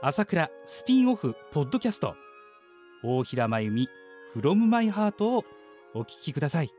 朝倉スピンオフポッドキャスト。大平真由美 from my heart をお聞きください。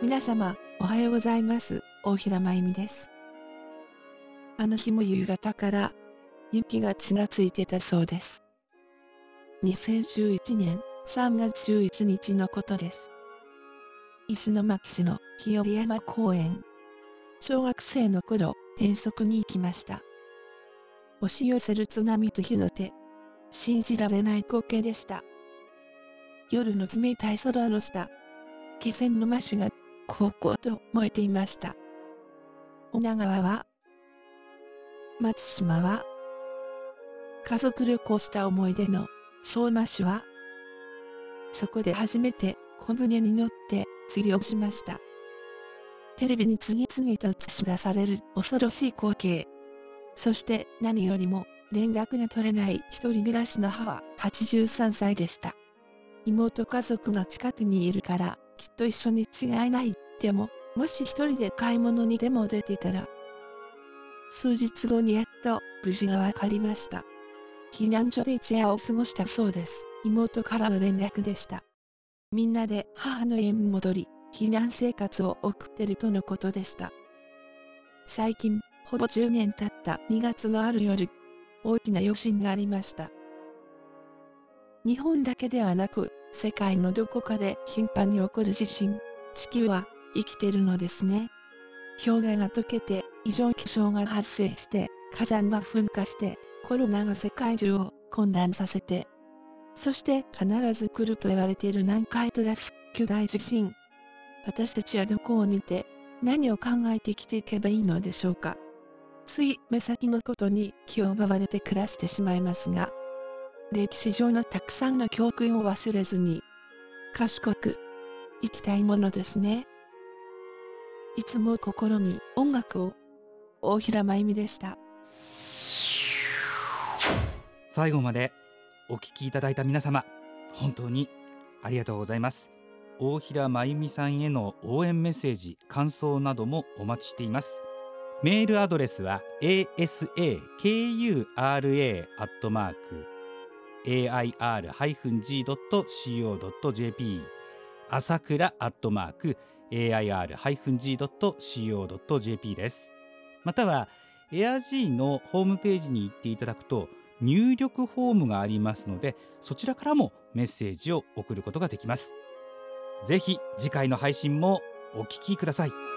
皆様おはようございます。大平真由美です。あの日も夕方から雪がちらついてたそうです。2011年3月11日のことです。石巻市の日和山公園。小学生の頃遠足に行きました。押し寄せる津波と火の手信じられない光景でした。夜の冷たい空の下気仙沼市がこうこうと燃えていました。女川は松島は家族旅行した思い出の相馬市はそこで初めて小舟に乗って釣りをしました。テレビに次々と映し出される恐ろしい光景。そして何よりも連絡が取れない一人暮らしの母83歳でした。妹家族が近くにいるからきっと一緒に違いないでももし一人で買い物にでも出てたら数日後にやっと無事が分かりました。避難所で一夜を過ごしたそうです。妹からの連絡でした。みんなで母の家に戻り避難生活を送ってるとのことでした。最近ほぼ10年経った2月のある夜大きな余震がありました。日本だけではなく世界のどこかで頻繁に起こる地震地球は生きてるのですね。氷河が溶けて異常気象が発生して火山が噴火してコロナが世界中を混乱させてそして必ず来ると言われている南海トラフ巨大地震。私たちはどこを見て何を考えて生きていけばいいのでしょうか。つい目先のことに気を奪われて暮らしてしまいますが歴史上のたくさんの教訓を忘れずに賢く生きたいものですね。いつも心に音楽を大平真由美でした。最後までお聞きいただいた皆様本当にありがとうございます。大平真由美さんへの応援メッセージ感想などもお待ちしています。メールアドレスは asakura.air-g.co.jp 朝倉 .air-g.co.jp です。または AirG のホームページに行っていただくと入力フォームがありますのでそちらからもメッセージを送ることができます。ぜひ次回の配信もお聞きください。